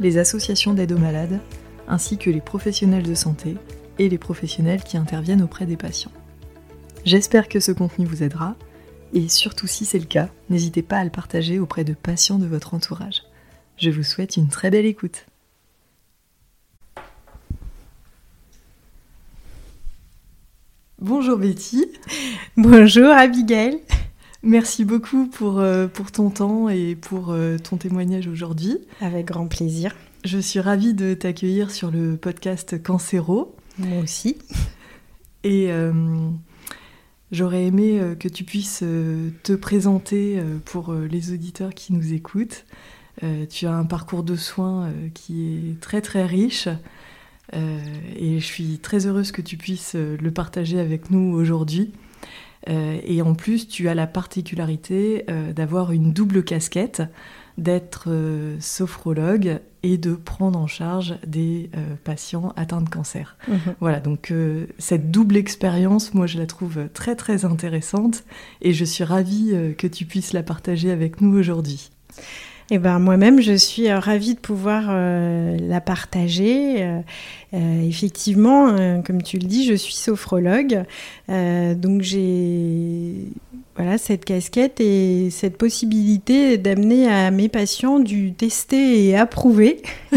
les associations d'aide aux malades, ainsi que les professionnels de santé et les professionnels qui interviennent auprès des patients. J'espère que ce contenu vous aidera, et surtout si c'est le cas, n'hésitez pas à le partager auprès de patients de votre entourage. Je vous souhaite une très belle écoute. Bonjour Betty. Bonjour Abigail. Merci beaucoup pour, euh, pour ton temps et pour euh, ton témoignage aujourd'hui. Avec grand plaisir. Je suis ravie de t'accueillir sur le podcast Cancéro. Moi aussi. Et euh, j'aurais aimé que tu puisses te présenter pour les auditeurs qui nous écoutent. tu as un parcours de soins qui est très très riche. et je suis très heureuse que tu puisses le partager avec nous aujourd'hui. Euh, et en plus, tu as la particularité euh, d'avoir une double casquette, d'être euh, sophrologue et de prendre en charge des patients atteints de cancer. Mhm. Voilà, donc cette double expérience, moi je la trouve très très intéressante et je suis ravie que tu puisses la partager avec nous aujourd'hui. Eh ben, moi-même, je suis euh, ravie de pouvoir euh, la partager. Euh, effectivement, comme tu le dis, je suis sophrologue. donc j'ai voilà, cette casquette et cette possibilité d'amener à mes patients du tester et approuver.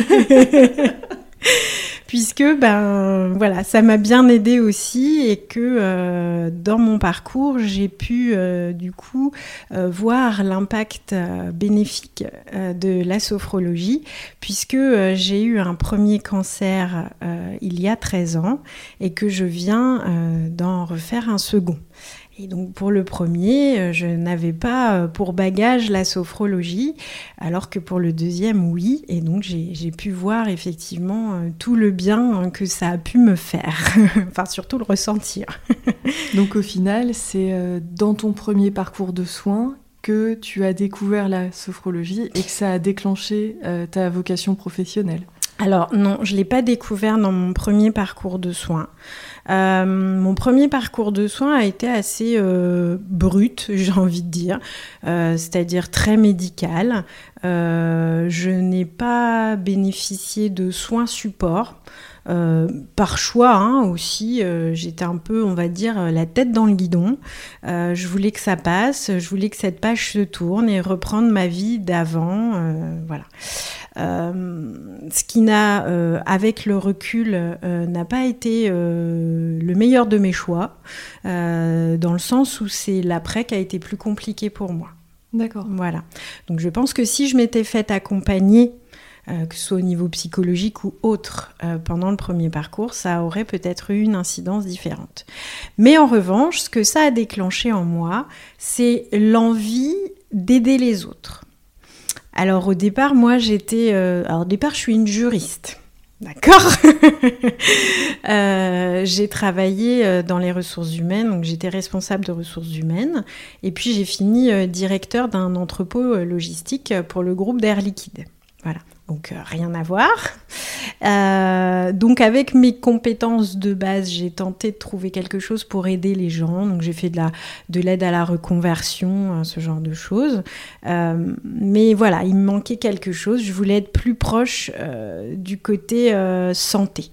puisque ben voilà, ça m'a bien aidé aussi et que euh, dans mon parcours, j'ai pu euh, du coup euh, voir l'impact bénéfique de la sophrologie puisque j'ai eu un premier cancer il y a 13 ans et que je viens d'en refaire un second. Et donc pour le premier, euh, je n'avais pas euh, pour bagage la sophrologie, alors que pour le deuxième, oui. Et donc j'ai pu voir effectivement euh, tout le bien hein, que ça a pu me faire, enfin surtout le ressentir. donc au final, c'est dans ton premier parcours de soins que tu as découvert la sophrologie et que ça a déclenché ta vocation professionnelle. Alors non, je ne l'ai pas découvert dans mon premier parcours de soins. Euh, mon premier parcours de soins a été assez euh, brut, j'ai envie de dire, euh, c'est-à-dire très médical. je n'ai pas bénéficié de soins support. par choix hein, aussi, j'étais un peu, on va dire, la tête dans le guidon. je voulais que ça passe, je voulais que cette page se tourne et reprendre ma vie d'avant. voilà. Euh, ce qui n'a, euh, avec le recul, euh, n'a pas été le meilleur de mes choix, dans le sens où c'est l'après qui a été plus compliqué pour moi. D'accord. Voilà. Donc je pense que si je m'étais faite accompagner, que ce soit au niveau psychologique ou autre, pendant le premier parcours, ça aurait peut-être eu une incidence différente. Mais en revanche, ce que ça a déclenché en moi, c'est l'envie d'aider les autres. Alors au départ, moi j'étais... Euh, alors au départ, je suis une juriste. D'accord euh, J'ai travaillé euh, dans les ressources humaines, donc j'étais responsable de ressources humaines. Et puis j'ai fini directeur d'un entrepôt logistique pour le groupe d'Air Liquide. Voilà donc euh, rien à voir. Euh, donc avec mes compétences de base, j'ai tenté de trouver quelque chose pour aider les gens. Donc j'ai fait de la de l'aide à la reconversion, hein, ce genre de choses. Euh, mais voilà, il me manquait quelque chose. Je voulais être plus proche du côté santé.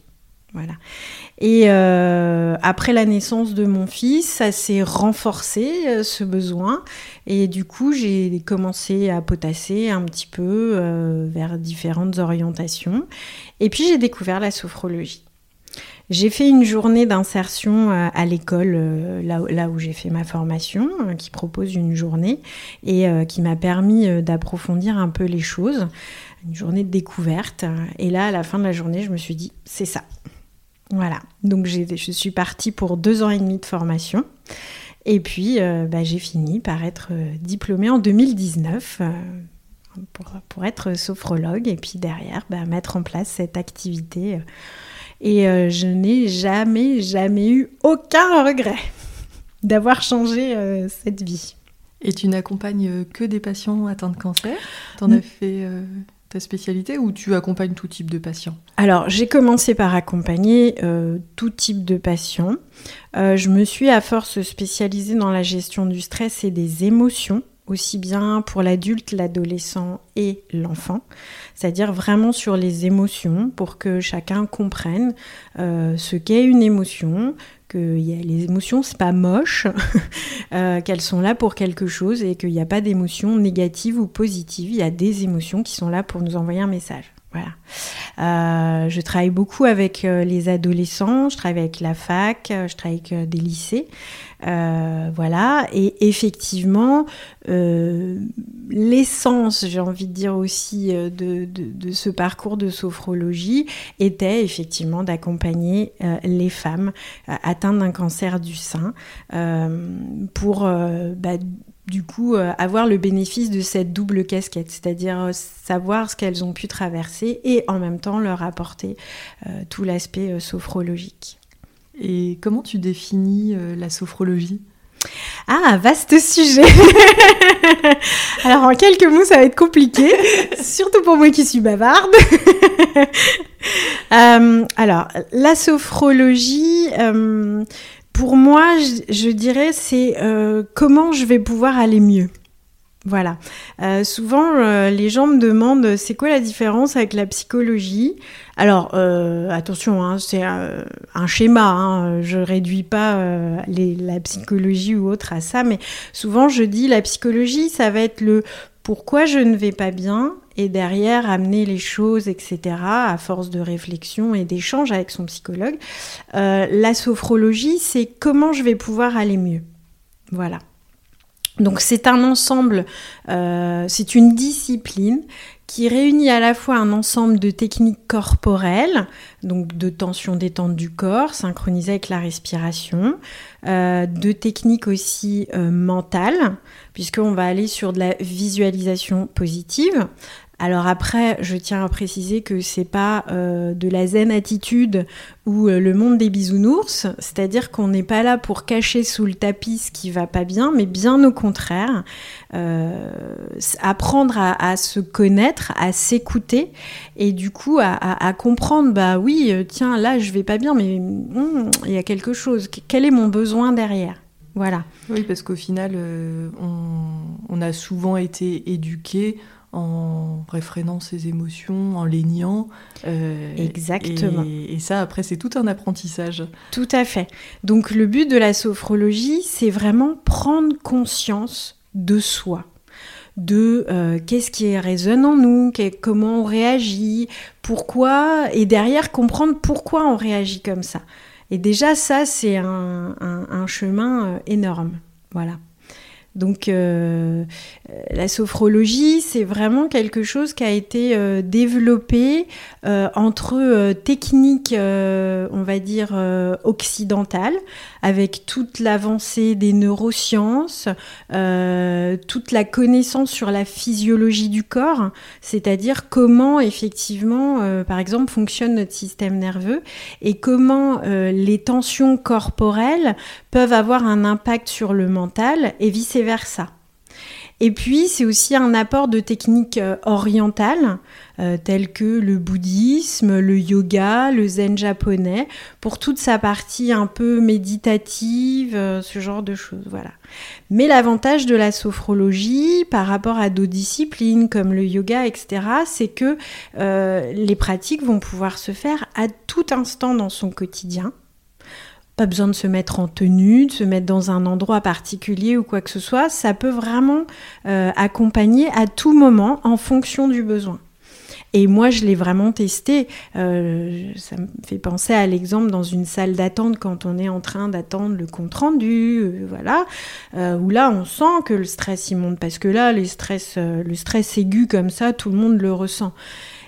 Voilà. Et euh, après la naissance de mon fils, ça s'est renforcé euh, ce besoin. Et du coup, j'ai commencé à potasser un petit peu euh, vers différentes orientations. Et puis, j'ai découvert la sophrologie. J'ai fait une journée d'insertion à l'école, là, là, où j'ai fait ma formation, qui propose une journée et qui m'a permis d'approfondir un peu les choses. Une journée de découverte. Et là, à la fin de la journée, je me suis dit, c'est ça. Voilà, donc je suis partie pour deux ans et demi de formation. Et puis, euh, bah, j'ai fini par être euh, diplômée en 2019 euh, pour, être sophrologue et puis derrière bah, mettre en place cette activité. Et euh, je n'ai jamais, jamais eu aucun regret d'avoir changé cette vie. Et tu n'accompagnes que des patients atteints de cancer? Tu en as fait spécialité ou tu accompagnes tout type de patients? Alors, j'ai commencé par accompagner tout type de patients. je me suis à force spécialisée dans la gestion du stress et des émotions aussi bien pour l'adulte, l'adolescent et l'enfant, c'est-à-dire vraiment sur les émotions pour que chacun comprenne euh, ce qu'est une émotion, que les émotions c'est pas moche, euh, qu'elles sont là pour quelque chose et qu'il n'y a pas d'émotions négatives ou positives, il y a des émotions qui sont là pour nous envoyer un message. Voilà. Euh, je travaille beaucoup avec les adolescents, je travaille avec la fac, je travaille avec des lycées. Euh, voilà, et effectivement, euh, l'essence, j'ai envie de dire aussi, euh, de, de, ce parcours de sophrologie était effectivement d'accompagner les femmes atteintes d'un cancer du sein pour bah, du coup avoir le bénéfice de cette double casquette, c'est-à-dire savoir ce qu'elles ont pu traverser et en même temps leur apporter tout l'aspect sophrologique. Et comment tu définis euh, la sophrologie? Ah, vaste sujet. alors en quelques mots, ça va être compliqué, surtout pour moi qui suis bavarde. Euh, alors, la sophrologie, euh, pour moi, je dirais, c'est comment je vais pouvoir aller mieux. Voilà. Euh, souvent, euh, les gens me demandent c'est quoi la différence avec la psychologie? Alors, euh, attention, hein, c'est un, schéma. Hein, je réduis pas la psychologie ou autre à ça, mais souvent je dis la psychologie, ça va être le pourquoi je ne vais pas bien et derrière amener les choses, etc. À force de réflexion et d'échange avec son psychologue. la sophrologie, c'est comment je vais pouvoir aller mieux. Voilà. Donc c'est un ensemble, euh, c'est une discipline qui réunit à la fois un ensemble de techniques corporelles, donc de tension détente du corps, synchronisée avec la respiration, euh, de techniques aussi euh, mentales, puisqu'on va aller sur de la visualisation positive, alors après, je tiens à préciser que c'est pas euh, de la zen attitude ou euh, le monde des bisounours, c'est-à-dire qu'on n'est pas là pour cacher sous le tapis ce qui va pas bien, mais bien au contraire, euh, apprendre à, se connaître, à s'écouter et du coup à, comprendre, bah oui, tiens, là je vais pas bien, mais hmm, il y a quelque chose. Quel est mon besoin derrière? Voilà. Oui, parce qu'au final, on, a souvent été éduqués en réfrénant ses émotions, en les niant. Euh, Exactement. Et, ça, après, c'est tout un apprentissage. Tout à fait. Donc le but de la sophrologie, c'est vraiment prendre conscience de soi de euh, qu'est-ce qui résonne en nous, comment on réagit, pourquoi, et derrière comprendre pourquoi on réagit comme ça. Et déjà ça, c'est un, un, chemin euh, énorme. Voilà. Donc euh, la sophrologie, c'est vraiment quelque chose qui a été euh, développé euh, entre techniques, on va dire, occidentales, avec toute l'avancée des neurosciences, toute la connaissance sur la physiologie du corps, c'est-à-dire comment effectivement, par exemple, fonctionne notre système nerveux et comment les tensions corporelles peuvent avoir un impact sur le mental et vice-versa. Et puis, c'est aussi un apport de techniques euh, orientales, euh, telles que le bouddhisme, le yoga, le zen japonais, pour toute sa partie un peu méditative, euh, ce genre de choses. Voilà. Mais l'avantage de la sophrologie par rapport à d'autres disciplines comme le yoga, etc., c'est que les pratiques vont pouvoir se faire à tout instant dans son quotidien pas besoin de se mettre en tenue, de se mettre dans un endroit particulier ou quoi que ce soit. Ça peut vraiment euh, accompagner à tout moment en fonction du besoin. Et moi, je l'ai vraiment testé. Euh, ça me fait penser à l'exemple dans une salle d'attente quand on est en train d'attendre le compte rendu, euh, voilà, où là, on sent que le stress y monte parce que là, les stress, le stress aigu comme ça, tout le monde le ressent.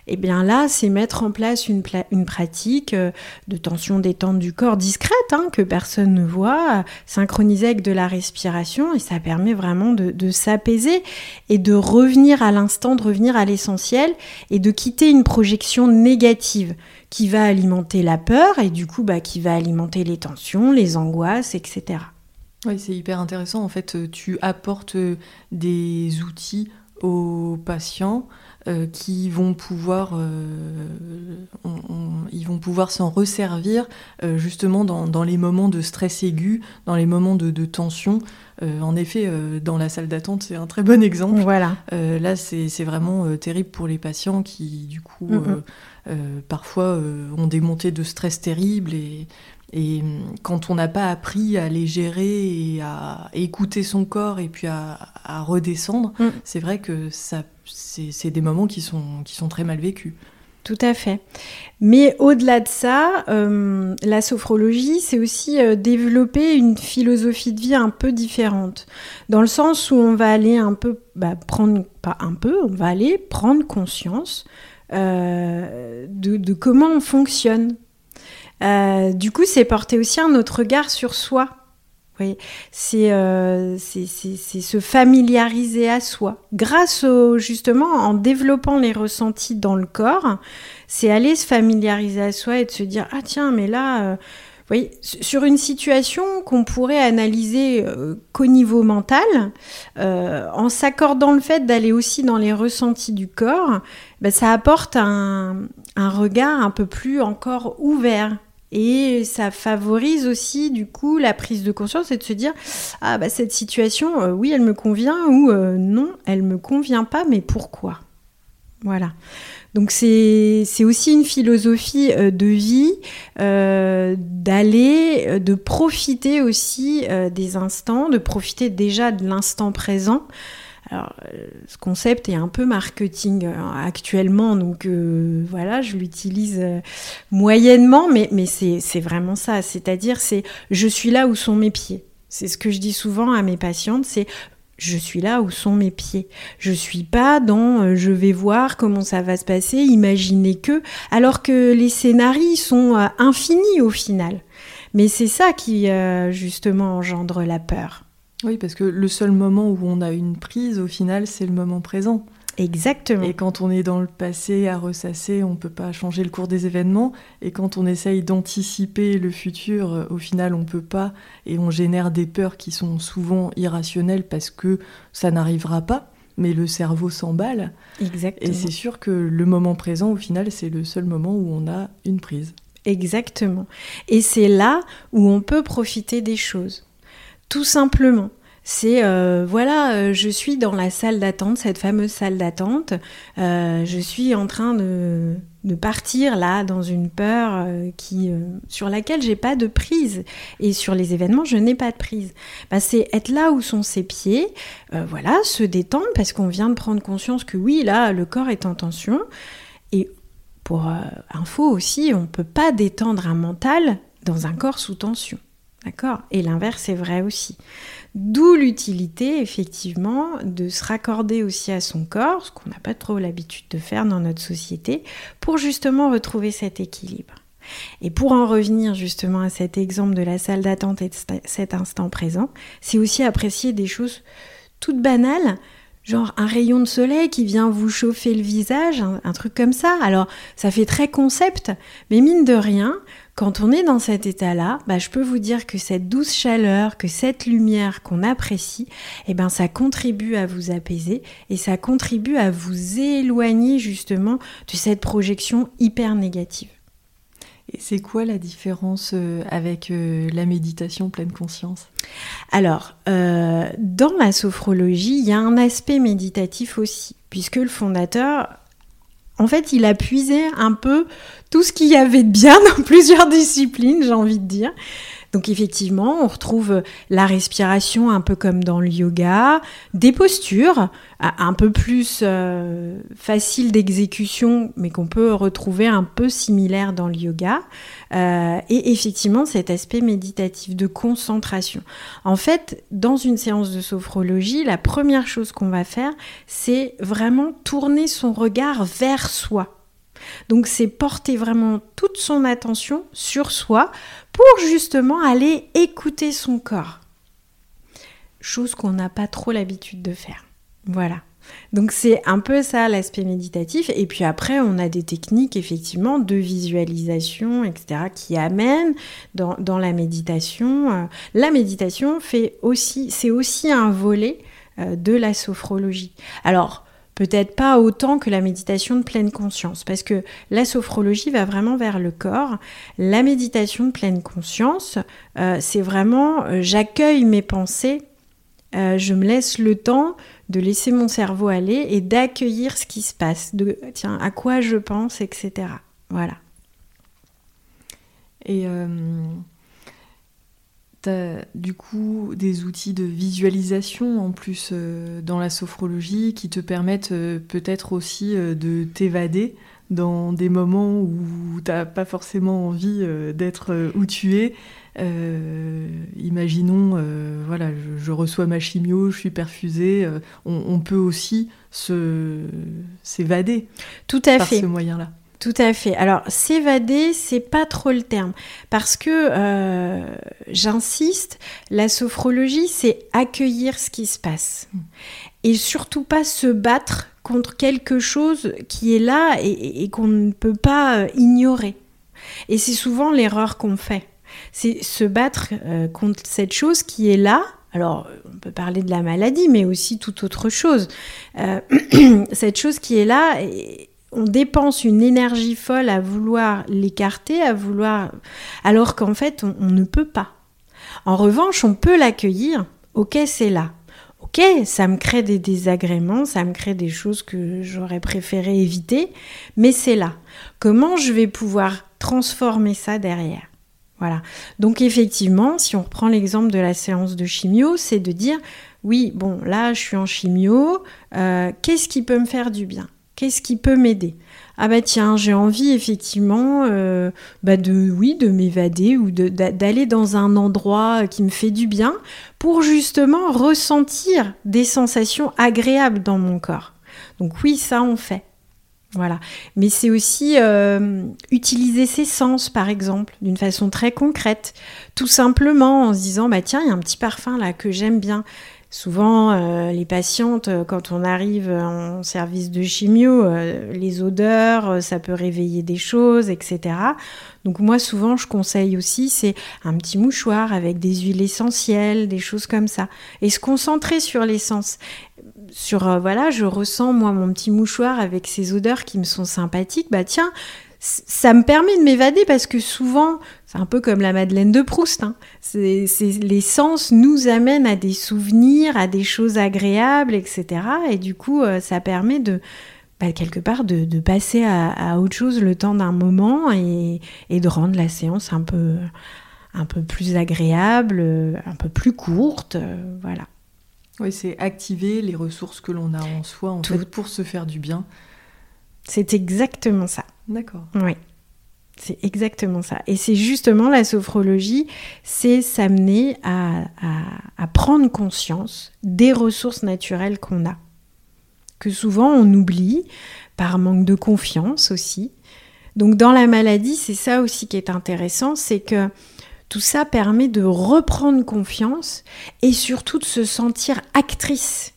Eh bien là, c'est mettre en place une, pratique euh, de tension détente du corps discrète, hein, que personne ne voit, synchronisée avec de la respiration, et ça permet vraiment de, s'apaiser et de revenir à l'instant, de revenir à l'essentiel, et de quitter une projection négative qui va alimenter la peur, et du coup, bah, qui va alimenter les tensions, les angoisses, etc. Oui, c'est hyper intéressant. En fait, tu apportes des outils aux patients euh, qui vont pouvoir, euh, ils vont pouvoir s'en resservir euh, justement dans, les moments de stress aigu, dans les moments de, tension. en effet, dans la salle d'attente, c'est un très bon exemple. Voilà. là, c'est vraiment terrible pour les patients qui, du coup, parfois ont des montées de stress terribles et, et quand on n'a pas appris à les gérer et à écouter son corps et puis à, redescendre, mm. c'est vrai que ça, c'est des moments qui sont, qui sont très mal vécus. Tout à fait. Mais au-delà de ça, euh, la sophrologie, c'est aussi euh, développer une philosophie de vie un peu différente. Dans le sens où on va aller un peu, bah, prendre, pas un peu, on va aller prendre conscience euh, de, de, comment on fonctionne du coup, c'est porter aussi un autre regard sur soi. Oui, euh, c'est se familiariser à soi. Grâce au, justement, en développant les ressentis dans le corps, c'est aller se familiariser à soi et de se dire, ah tiens, mais là, euh, oui, sur une situation qu'on pourrait analyser qu'au niveau mental, en s'accordant le fait d'aller aussi dans les ressentis du corps, ben, ça apporte un, un regard un peu plus encore ouvert et ça favorise aussi du coup la prise de conscience et de se dire ah bah cette situation euh, oui elle me convient ou euh, non elle me convient pas mais pourquoi? Voilà. Donc c'est aussi une philosophie euh, de vie d'aller de profiter aussi des instants de profiter déjà de l'instant présent alors, euh, ce concept est un peu marketing euh, actuellement, donc euh, voilà, je l'utilise moyennement, mais, c'est vraiment ça. C'est-à-dire, c'est je suis là où sont mes pieds. C'est ce que je dis souvent à mes patientes, c'est je suis là où sont mes pieds. Je suis pas dans je vais voir comment ça va se passer, imaginer que, alors que les scénarios sont infinis au final. Mais c'est ça qui justement engendre la peur. Oui, parce que le seul moment où on a une prise, au final, c'est le moment présent. Exactement. Et quand on est dans le passé à ressasser, on ne peut pas changer le cours des événements. Et quand on essaye d'anticiper le futur, euh, au final, on ne peut pas. Et on génère des peurs qui sont souvent irrationnelles parce que ça n'arrivera pas. Mais le cerveau s'emballe. Exactement. Et c'est sûr que le moment présent, au final, c'est le seul moment où on a une prise. Exactement. Et c'est là où on peut profiter des choses. Tout simplement. C'est euh, voilà, euh, je suis dans la salle d'attente, cette fameuse salle d'attente. Euh, je suis en train de, partir là dans une peur qui sur laquelle j'ai pas de prise et sur les événements je n'ai pas de prise. Bah, c'est être là où sont ses pieds, voilà, se détendre parce qu'on vient de prendre conscience que oui là le corps est en tension et pour info aussi, on peut pas détendre un mental dans un corps sous tension. D'accord Et l'inverse est vrai aussi. D'où l'utilité, effectivement, de se raccorder aussi à son corps, ce qu'on n'a pas trop l'habitude de faire dans notre société, pour justement retrouver cet équilibre. Et pour en revenir justement à cet exemple de la salle d'attente et de cet instant présent, c'est aussi apprécier des choses toutes banales, genre un rayon de soleil qui vient vous chauffer le visage, un, truc comme ça. Alors ça fait très concept, mais mine de rien, quand on est dans cet état-là, bah, je peux vous dire que cette douce chaleur, que cette lumière qu'on apprécie, eh ben, ça contribue à vous apaiser et ça contribue à vous éloigner justement de cette projection hyper négative. Et c'est quoi la différence euh, avec euh, la méditation pleine conscience? Alors, euh, dans la sophrologie, il y a un aspect méditatif aussi, puisque le fondateur en fait, il a puisé un peu tout ce qu'il y avait de bien dans plusieurs disciplines, j'ai envie de dire. Donc effectivement, on retrouve la respiration un peu comme dans le yoga, des postures un peu plus euh, faciles d'exécution, mais qu'on peut retrouver un peu similaires dans le yoga, euh, et effectivement cet aspect méditatif de concentration. En fait, dans une séance de sophrologie, la première chose qu'on va faire, c'est vraiment tourner son regard vers soi. Donc c'est porter vraiment toute son attention sur soi pour justement aller écouter son corps. Chose qu'on n'a pas trop l'habitude de faire. Voilà. Donc c'est un peu ça l'aspect méditatif. Et puis après, on a des techniques effectivement de visualisation, etc., qui amènent dans, la méditation. Euh, la méditation fait aussi, c'est aussi un volet euh, de la sophrologie. Alors peut-être pas autant que la méditation de pleine conscience, parce que la sophrologie va vraiment vers le corps. La méditation de pleine conscience, euh, c'est vraiment j'accueille mes pensées, je me laisse le temps de laisser mon cerveau aller et d'accueillir ce qui se passe, de tiens, à quoi je pense, etc. Voilà. Et euh, tu as du coup des outils de visualisation en plus euh, dans la sophrologie qui te permettent euh, peut-être aussi de t'évader dans des moments où tu n'as pas forcément envie d'être où tu es euh, imaginons, euh, voilà, je, reçois ma chimio, je suis perfusée. Euh, on, peut aussi s'évader. Tout à par fait. ce moyen-là. Tout à fait. Alors, s'évader, c'est pas trop le terme. Parce que, j'insiste, la sophrologie, c'est accueillir ce qui se passe. Hmm. Et surtout pas se battre contre quelque chose qui est là et qu'on ne peut pas ignorer. Et c'est souvent l'erreur qu'on fait c'est se battre euh, contre cette chose qui est là. Alors, on peut parler de la maladie, mais aussi toute autre chose. Euh, cette chose qui est là, on dépense une énergie folle à vouloir l'écarter, à vouloir, alors qu'en fait, on, ne peut pas. En revanche, on peut l'accueillir. Ok, c'est là. Ok, ça me crée des désagréments, ça me crée des choses que j'aurais préféré éviter, mais c'est là. Comment je vais pouvoir transformer ça derrière? Voilà. Donc effectivement, si on reprend l'exemple de la séance de chimio, c'est de dire oui, bon, là, je suis en chimio, euh, qu'est-ce qui peut me faire du bien? Qu'est-ce qui peut m'aider? Ah bah tiens, j'ai envie effectivement euh, bah de, oui, de m'évader ou d'aller dans un endroit qui me fait du bien pour justement ressentir des sensations agréables dans mon corps. Donc oui, ça on fait. Voilà. Mais c'est aussi euh, utiliser ses sens, par exemple, d'une façon très concrète. Tout simplement en se disant, bah tiens, il y a un petit parfum là que j'aime bien. Souvent, euh, les patientes, euh, quand on arrive en service de chimio, les odeurs, ça peut réveiller des choses, etc. Donc moi, souvent, je conseille aussi, c'est un petit mouchoir avec des huiles essentielles, des choses comme ça. Et se concentrer sur l'essence sur euh, voilà, je ressens moi mon petit mouchoir avec ces odeurs qui me sont sympathiques, bah tiens, ça me permet de m'évader parce que souvent, c'est un peu comme la Madeleine de Proust. Hein. C'est, les sens nous amènent à des souvenirs, à des choses agréables, etc. Et du coup, euh, ça permet de, bah, quelque part, de, passer à, autre chose le temps d'un moment et, de rendre la séance un peu, un peu plus agréable, un peu plus courte. Euh, voilà. Oui, c'est activer les ressources que l'on a en soi en fait, pour se faire du bien. C'est exactement ça. D'accord. Oui. C'est exactement ça. Et c'est justement la sophrologie, c'est s'amener à, à, prendre conscience des ressources naturelles qu'on a. Que souvent on oublie par manque de confiance aussi. Donc dans la maladie, c'est ça aussi qui est intéressant, c'est que tout ça permet de reprendre confiance et surtout de se sentir actrice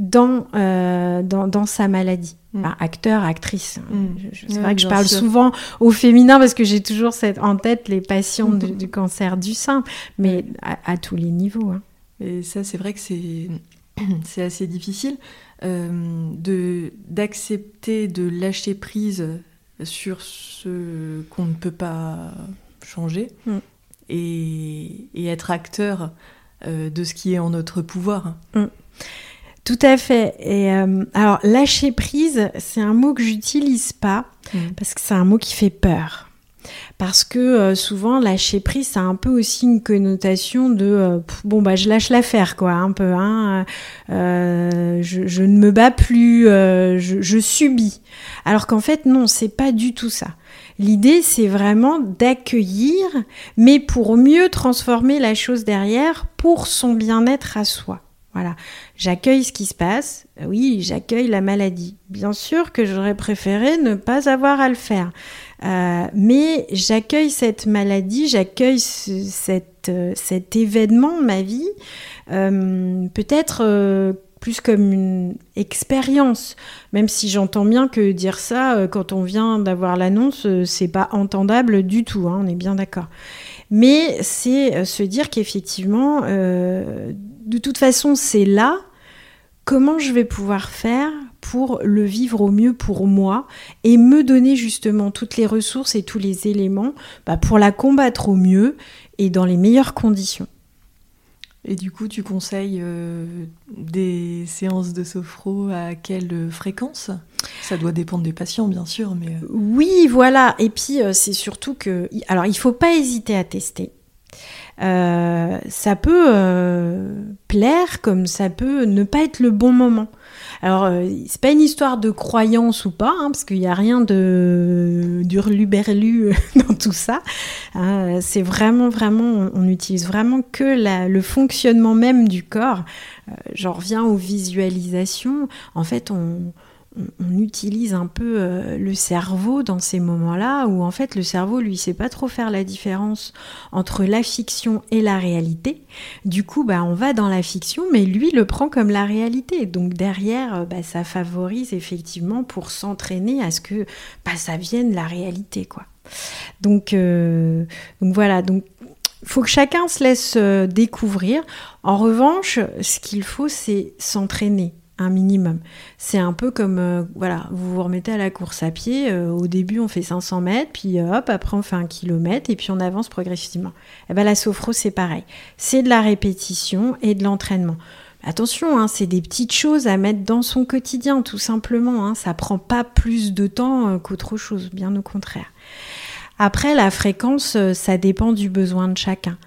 dans, euh, dans, sa maladie. Mm. acteur, actrice. Mm. C'est vrai que je parle souvent au féminin parce que j'ai toujours cette, en tête les patients du, cancer du sein, mais à, tous les niveaux. Hein. Et ça, c'est vrai que c'est, c'est assez difficile euh, de, d'accepter de lâcher prise sur ce qu'on ne peut pas changer. Mm et, être acteur euh, de ce qui est en notre pouvoir. Tout à fait. Et euh, alors lâcher prise, c'est un mot que j'utilise pas mm. parce que c'est un mot qui fait peur. Parce que euh, souvent lâcher prise, ça a un peu aussi une connotation de bon bah je lâche l'affaire quoi, un peu. Hein, je, ne me bats plus, je, je subis. Alors qu'en fait non, c'est pas du tout ça. L'idée, c'est vraiment d'accueillir, mais pour mieux transformer la chose derrière pour son bien-être à soi. Voilà, j'accueille ce qui se passe. Oui, j'accueille la maladie. Bien sûr que j'aurais préféré ne pas avoir à le faire. Euh, mais j'accueille cette maladie, j'accueille euh, cet événement de ma vie, euh, peut-être plus comme une expérience, même si j'entends bien que dire ça quand on vient d'avoir l'annonce, c'est pas entendable du tout, hein, on est bien d'accord. Mais c'est se dire qu'effectivement, de toute façon, c'est là. Comment je vais pouvoir faire pour le vivre au mieux pour moi et me donner justement toutes les ressources et tous les éléments bah, pour la combattre au mieux et dans les meilleures conditions. Et du coup, tu conseilles euh, des séances de sophro à quelle fréquence? Ça doit dépendre des patients, bien sûr, mais... Euh. Oui, voilà. Et puis, euh, c'est surtout que... Alors, il ne faut pas hésiter à tester. Euh, ça peut euh, plaire comme ça peut ne pas être le bon moment. Alors, euh, c'est pas une histoire de croyance ou pas, hein, parce qu'il n'y a rien de d'urluberlu dans tout ça. Hein. c'est vraiment, vraiment, on n'utilise vraiment que le fonctionnement même du corps. J'en reviens aux visualisations. En fait, on, on, utilise un peu euh, le cerveau dans ces moments-là où en fait le cerveau lui sait pas trop faire la différence entre la fiction et la réalité. Du coup, bah on va dans la fiction, mais lui le prend comme la réalité. Donc derrière, euh, bah, ça favorise effectivement pour s'entraîner à ce que bah, ça vienne la réalité, quoi. Donc, euh, donc voilà. Donc faut que chacun se laisse découvrir. En revanche, ce qu'il faut, c'est s'entraîner un minimum. C'est un peu comme, euh, voilà, vous vous remettez à la course à pied, euh, au début on fait 500 mètres, puis euh, hop, après on fait un kilomètre, et puis on avance progressivement. Et eh ben la sophro c'est pareil, c'est de la répétition et de l'entraînement. Attention, hein, c'est des petites choses à mettre dans son quotidien, tout simplement. Hein, ça prend pas plus de temps qu'autre chose, bien au contraire. Après, la fréquence, ça dépend du besoin de chacun.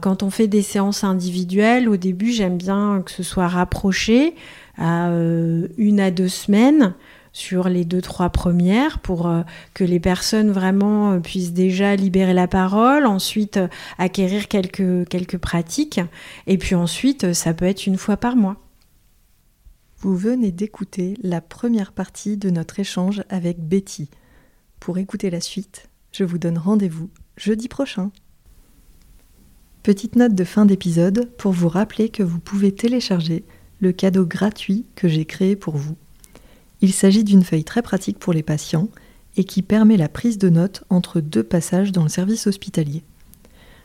Quand on fait des séances individuelles, au début, j'aime bien que ce soit rapproché à euh, une à deux semaines sur les deux, trois premières pour euh, que les personnes vraiment euh, puissent déjà libérer la parole, ensuite acquérir quelques, quelques pratiques, et puis ensuite ça peut être une fois par mois. Vous venez d'écouter la première partie de notre échange avec Betty. Pour écouter la suite, je vous donne rendez-vous jeudi prochain. Petite note de fin d'épisode pour vous rappeler que vous pouvez télécharger le cadeau gratuit que j'ai créé pour vous. Il s'agit d'une feuille très pratique pour les patients et qui permet la prise de notes entre deux passages dans le service hospitalier.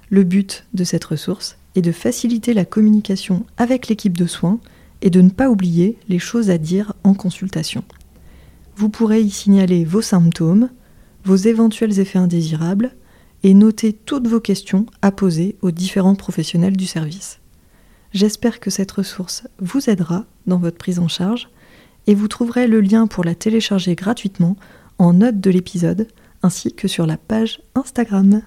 Le but de cette ressource est de faciliter la communication avec l'équipe de soins et de ne pas oublier les choses à dire en consultation. Vous pourrez y signaler vos symptômes, vos éventuels effets indésirables et noter toutes vos questions à poser aux différents professionnels du service. J'espère que cette ressource vous aidera dans votre prise en charge et vous trouverez le lien pour la télécharger gratuitement en note de l'épisode ainsi que sur la page Instagram.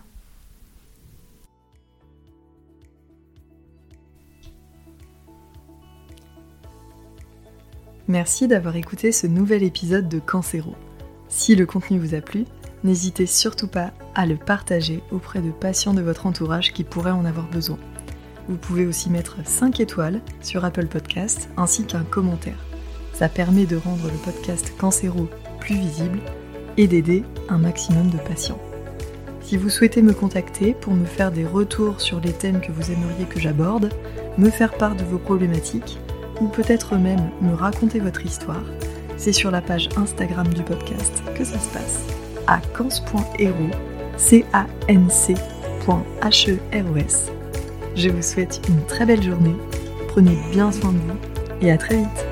Merci d'avoir écouté ce nouvel épisode de Cancéro. Si le contenu vous a plu, n'hésitez surtout pas à le partager auprès de patients de votre entourage qui pourraient en avoir besoin. Vous pouvez aussi mettre 5 étoiles sur Apple Podcast ainsi qu'un commentaire. Ça permet de rendre le podcast Cancéro plus visible et d'aider un maximum de patients. Si vous souhaitez me contacter pour me faire des retours sur les thèmes que vous aimeriez que j'aborde, me faire part de vos problématiques ou peut-être même me raconter votre histoire, c'est sur la page Instagram du podcast que ça se passe à e je vous souhaite une très belle journée, prenez bien soin de vous et à très vite